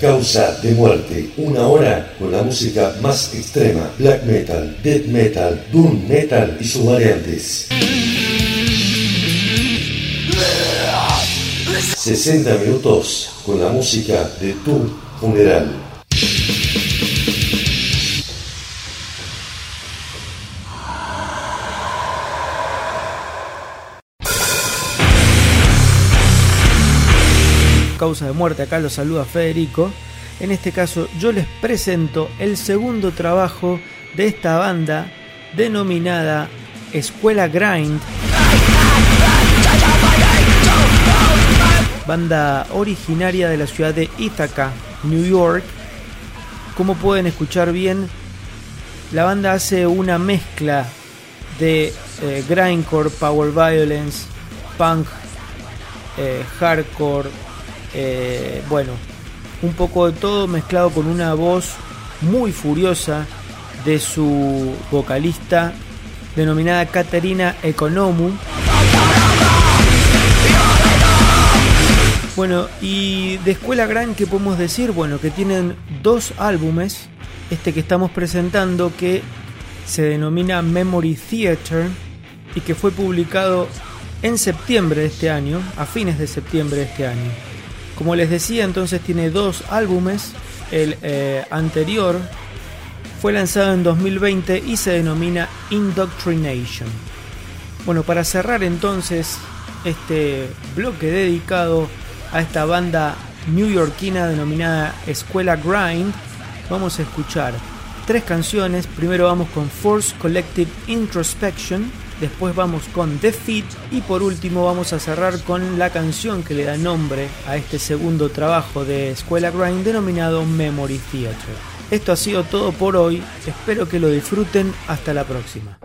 Causa de Muerte, una hora con la música más extrema, black metal, death metal, doom metal y sus variantes. 60 minutos con la música de tu funeral. Causa de muerte, acá lo saluda Federico. En este caso yo les presento el segundo trabajo de esta banda denominada Escuela Grind banda originaria de la ciudad de Ithaca, New York. Como pueden escuchar bien, la banda hace una mezcla de eh, grindcore, power violence, punk, eh, hardcore, eh, bueno, un poco de todo mezclado con una voz muy furiosa de su vocalista denominada Katerina Economu. Bueno, y de Escuela Gran, ¿qué podemos decir? Bueno, que tienen dos álbumes. Este que estamos presentando que se denomina Memory Theater y que fue publicado en septiembre de este año, a fines de septiembre de este año. Como les decía, entonces tiene dos álbumes. El eh, anterior fue lanzado en 2020 y se denomina Indoctrination. Bueno, para cerrar entonces este bloque dedicado a esta banda newyorkina denominada Escuela Grind, vamos a escuchar tres canciones. Primero vamos con Force Collective Introspection, después vamos con Defeat y por último vamos a cerrar con la canción que le da nombre a este segundo trabajo de Escuela Grind denominado Memory Theater. Esto ha sido todo por hoy, espero que lo disfruten, hasta la próxima.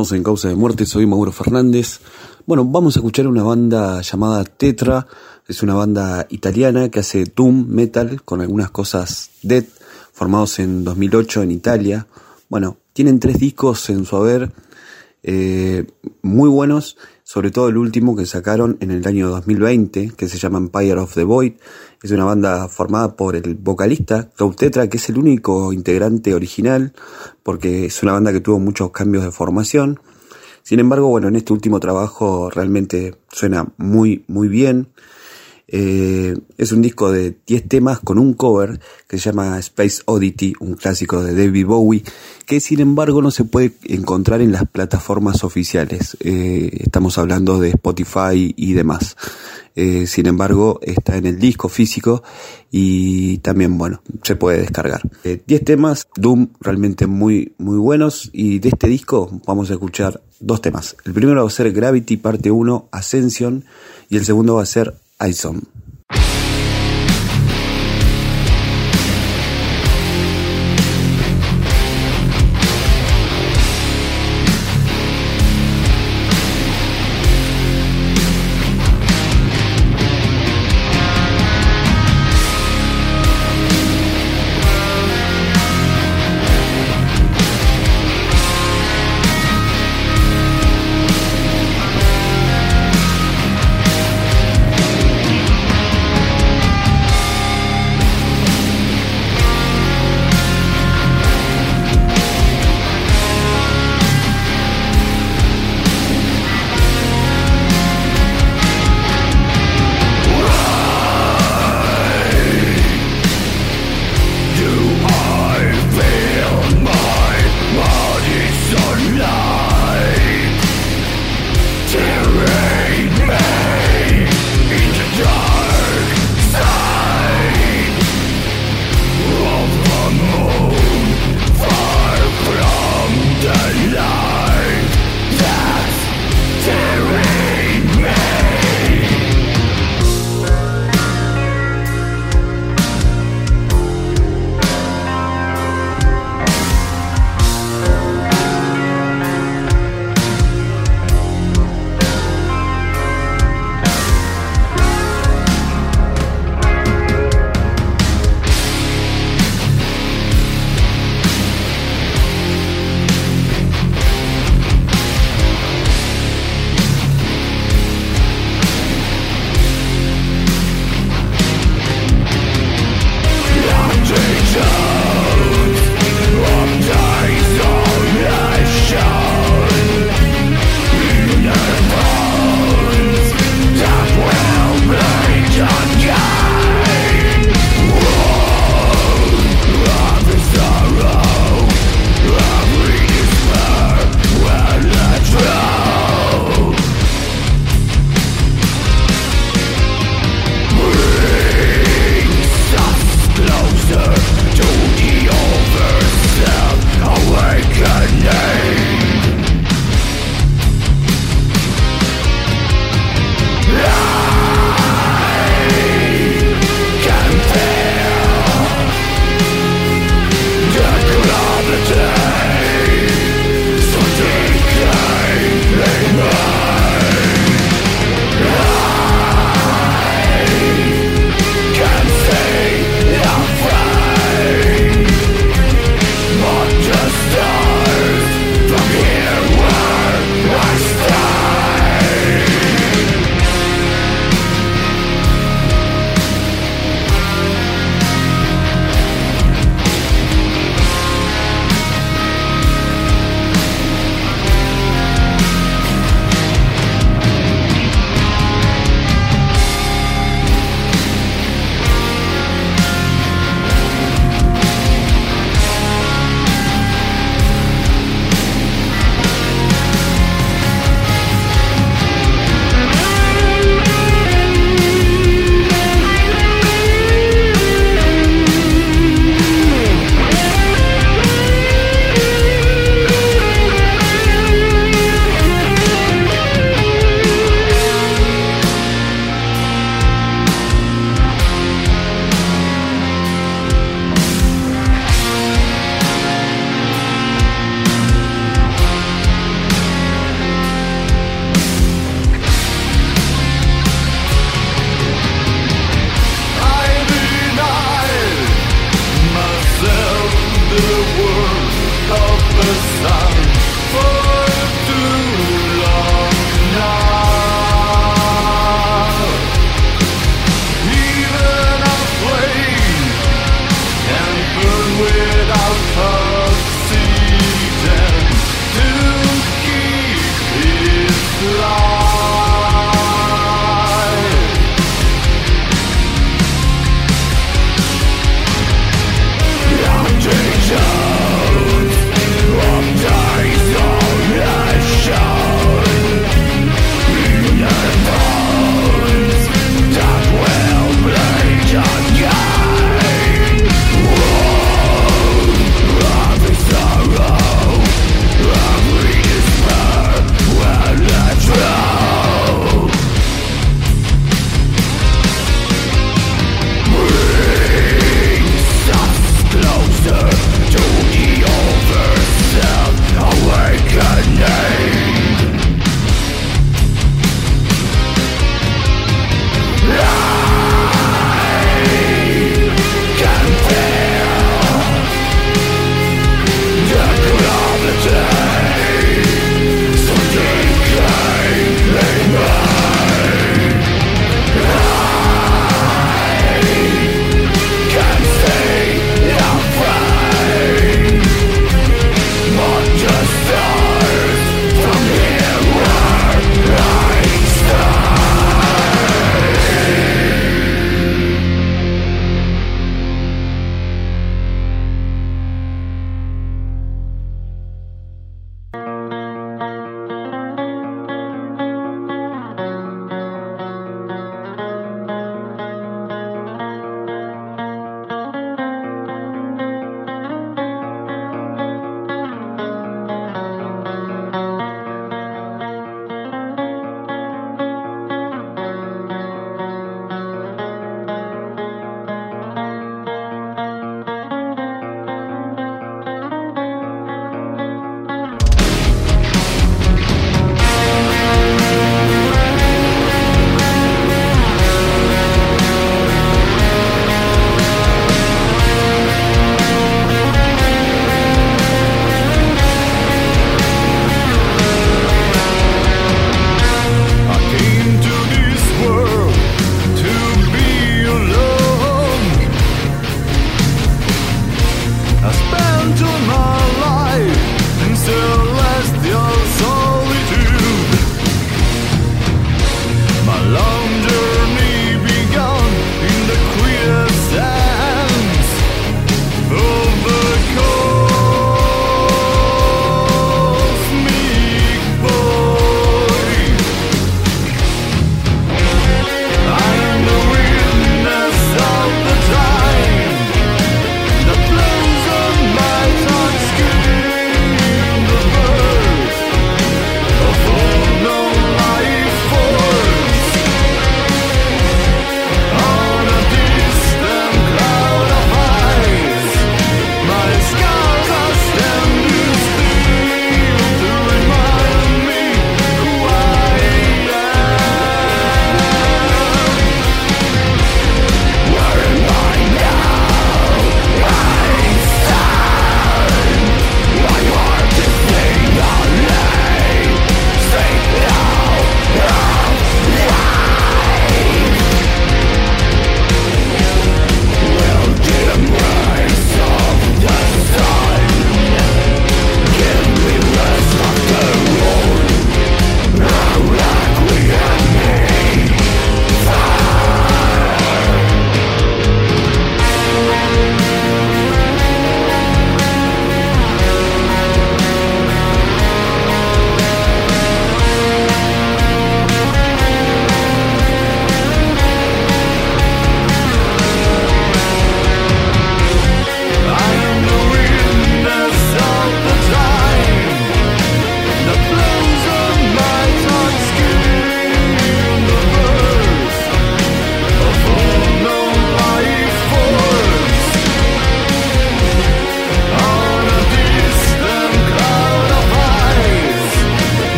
En Causa de Muerte, soy Mauro Fernández. Bueno, vamos a escuchar una banda llamada Tetra, es una banda italiana que hace doom metal con algunas cosas dead, formados en 2008 en Italia. Bueno, tienen tres discos en su haber, eh, muy buenos, sobre todo el último que sacaron en el año 2020, que se llama Empire of the Void. Es una banda formada por el vocalista Cloud Tetra, que es el único integrante original, porque es una banda que tuvo muchos cambios de formación. Sin embargo, bueno, en este último trabajo realmente suena muy, muy bien. Eh, es un disco de 10 temas con un cover que se llama Space Oddity, un clásico de David Bowie, que sin embargo no se puede encontrar en las plataformas oficiales. Eh, estamos hablando de Spotify y demás. Eh, sin embargo, está en el disco físico y también, bueno, se puede descargar. 10 temas, Doom realmente muy, muy buenos y de este disco vamos a escuchar dos temas. El primero va a ser Gravity parte 1, Ascension, y el segundo va a ser ISOM.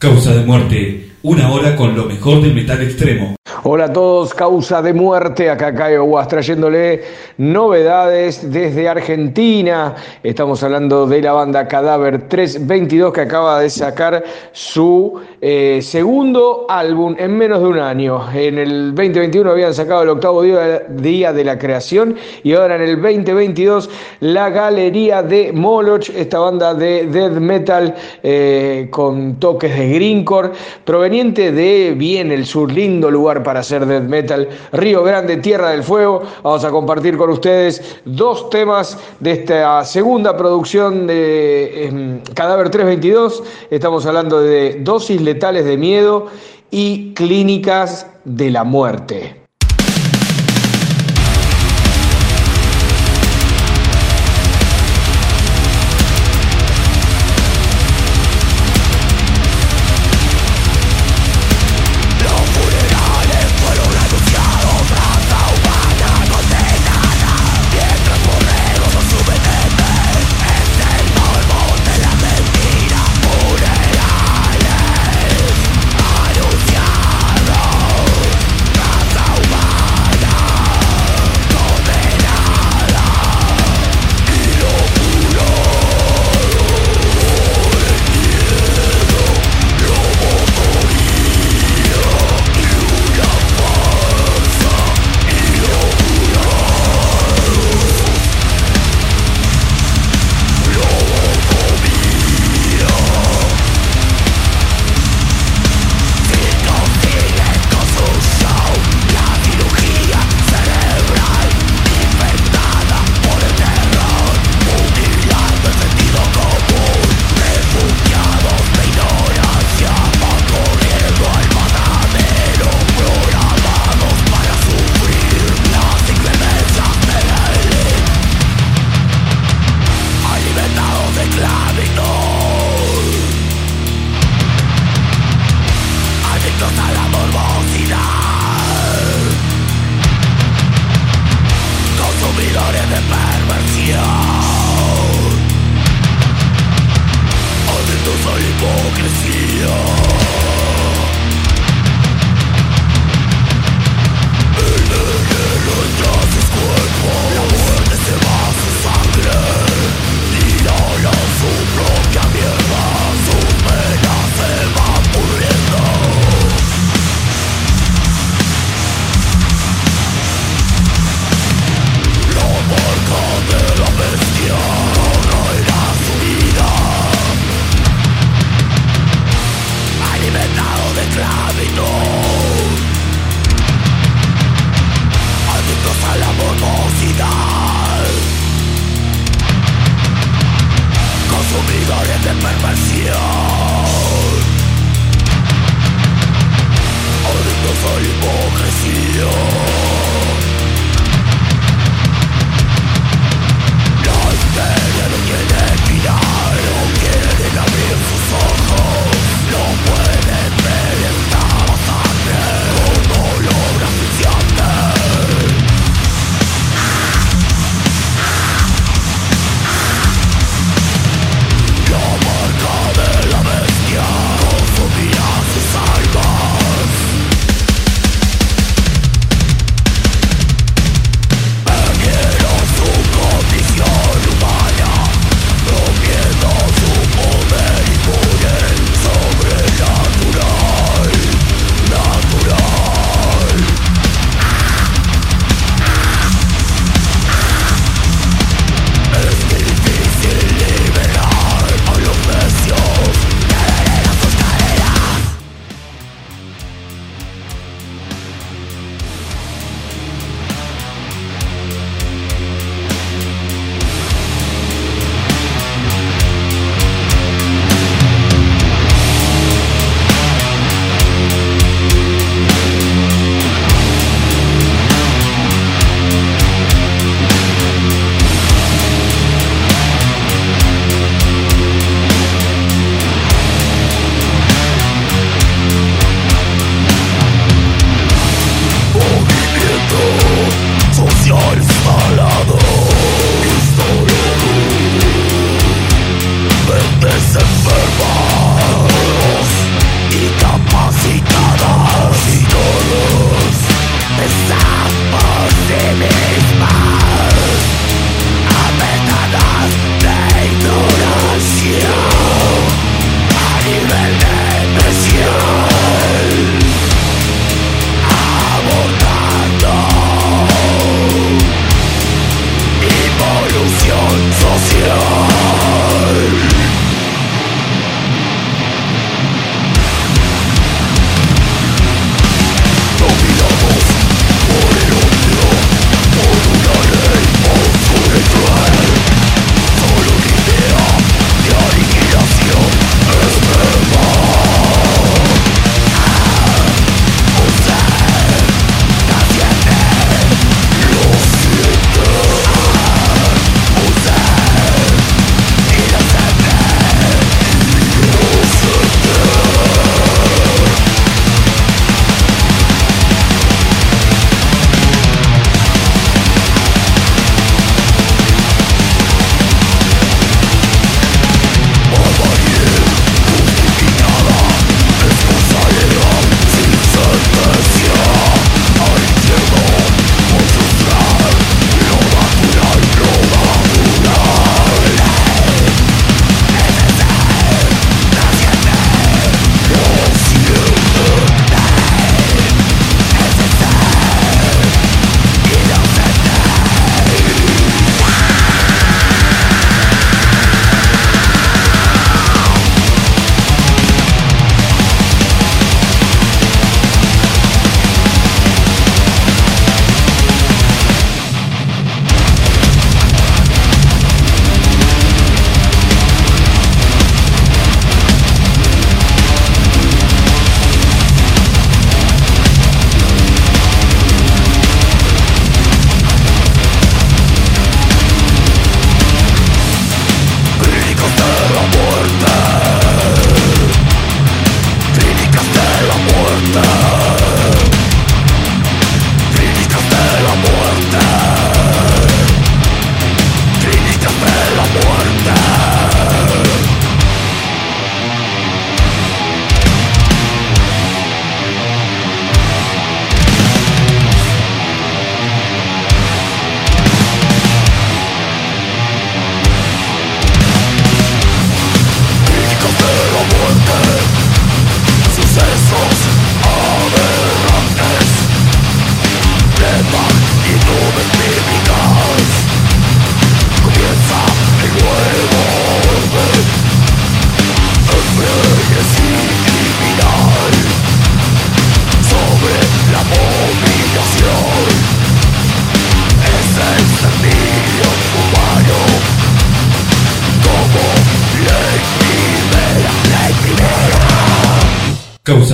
Causa de muerte, una hora con lo mejor del metal extremo. Hola a todos, causa de muerte, acá Caio Guas trayéndole novedades desde Argentina. Estamos hablando de la banda Cadáver 322 que acaba de sacar su eh, segundo álbum en menos de un año. En el 2021 habían sacado el octavo día, de la creación y ahora en el 2022 la Galería de Moloch, esta banda de death metal eh, con toques de greencore, proveniente de bien el sur, lindo lugar para hacer death metal, Río Grande, Tierra del Fuego. Vamos a compartir con ustedes dos temas de esta segunda producción de eh, Cadáver 322. Estamos hablando de dosis letales de miedo y clínicas de la muerte.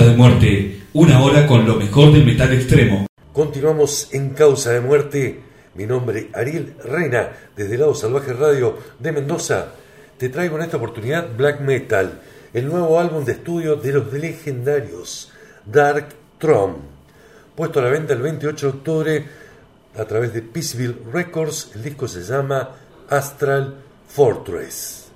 De muerte, una hora con lo mejor del metal extremo. Continuamos en Causa de muerte. Mi nombre Ariel Reina, desde lado Salvaje Radio de Mendoza. Te traigo en esta oportunidad Black Metal, el nuevo álbum de estudio de los legendarios Dark Throne. Puesto a la venta el 28 de octubre a través de Peaceville Records, el disco se llama Astral Fortress.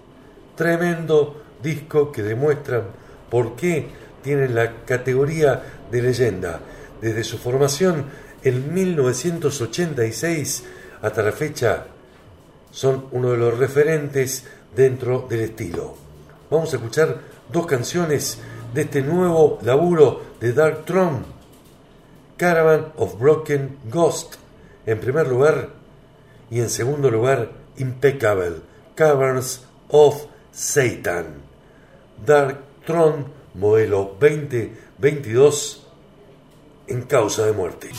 Tremendo disco que demuestra por qué tienen la categoría de leyenda. Desde su formación en 1986 hasta la fecha son uno de los referentes dentro del estilo. Vamos a escuchar dos canciones de este nuevo laburo de Dark Throne, Caravan of Broken Ghost, en primer lugar, y en segundo lugar, Impeccable, Caverns of Satan. Dark Throne, modelo 2022, en causa de muerte.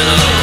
below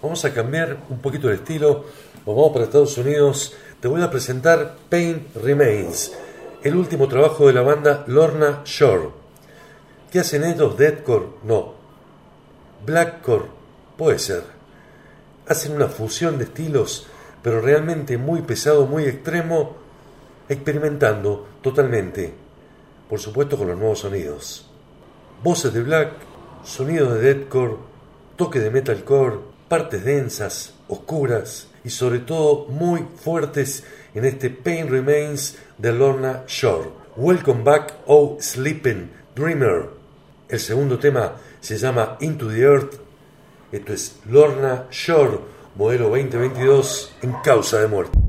Vamos a cambiar un poquito el estilo. Vamos para Estados Unidos. Te voy a presentar Pain Remains, el último trabajo de la banda Lorna Shore. ¿Qué hacen ellos? Deadcore? No. Blackcore? Puede ser. Hacen una fusión de estilos, pero realmente muy pesado, muy extremo, experimentando totalmente. Por supuesto con los nuevos sonidos. Voces de Black, sonido de deathcore, toque de metalcore, partes densas, oscuras y sobre todo muy fuertes en este Pain Remains de Lorna Shore. Welcome back, oh sleeping dreamer. El segundo tema se llama Into the Earth. Esto es Lorna Shore, modelo 2022 en causa de muerte.